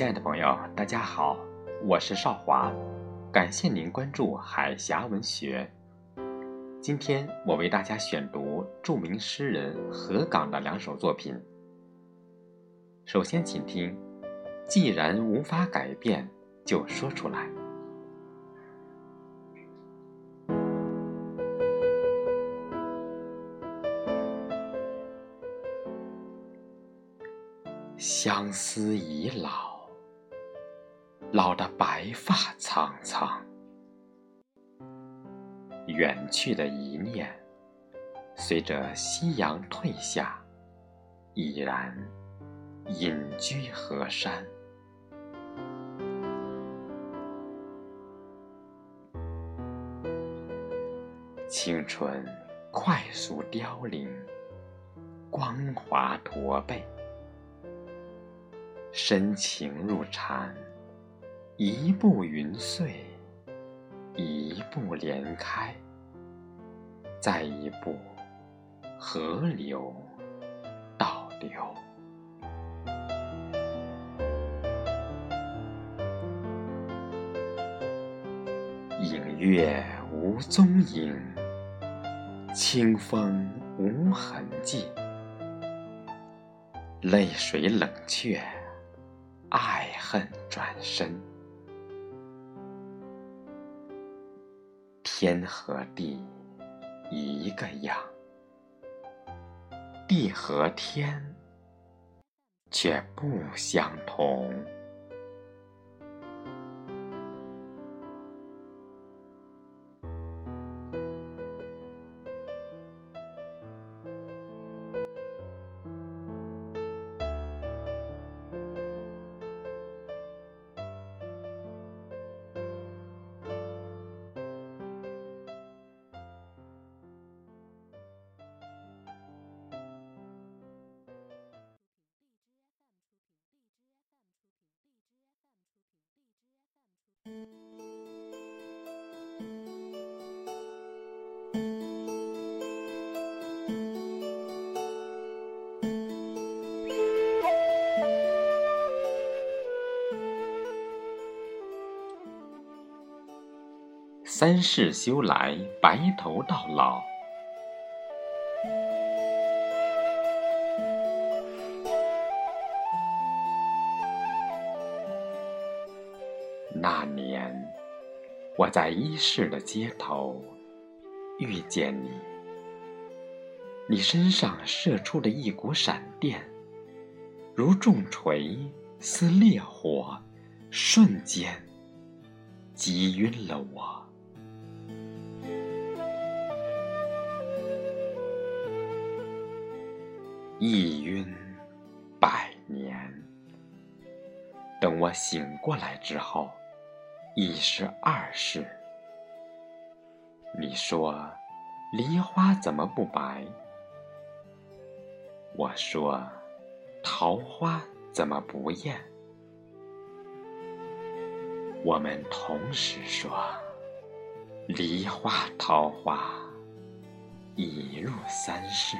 亲爱的朋友，大家好，我是少华，感谢您关注海峡文学。今天我为大家选读著名诗人何岗的两首作品。首先，请听：既然无法改变，就说出来。相思已老，老得白发苍苍。远去的一念，随着夕阳退下，已然隐居河山。青春快速凋零，光华驼背。深情入禅，一步云碎，一步莲开，再一步河流倒流。影月无踪影，清风无痕迹，泪水冷却。爱恨转身，天和地一个样，地和天却不相同。三世修来，白头到老。那年，我在一世的街头遇见你，你身上射出的一股闪电，如重锤似烈火，瞬间击晕了我。一晕百年，等我醒过来之后。已是二世。你说，梨花怎么不白？我说，桃花怎么不艳？我们同时说，梨花桃花已入三世。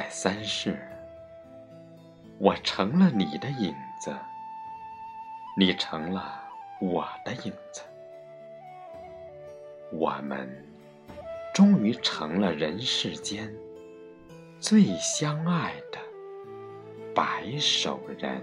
在三世，我成了你的影子，你成了我的影子，我们终于成了人世间最相爱的白首人。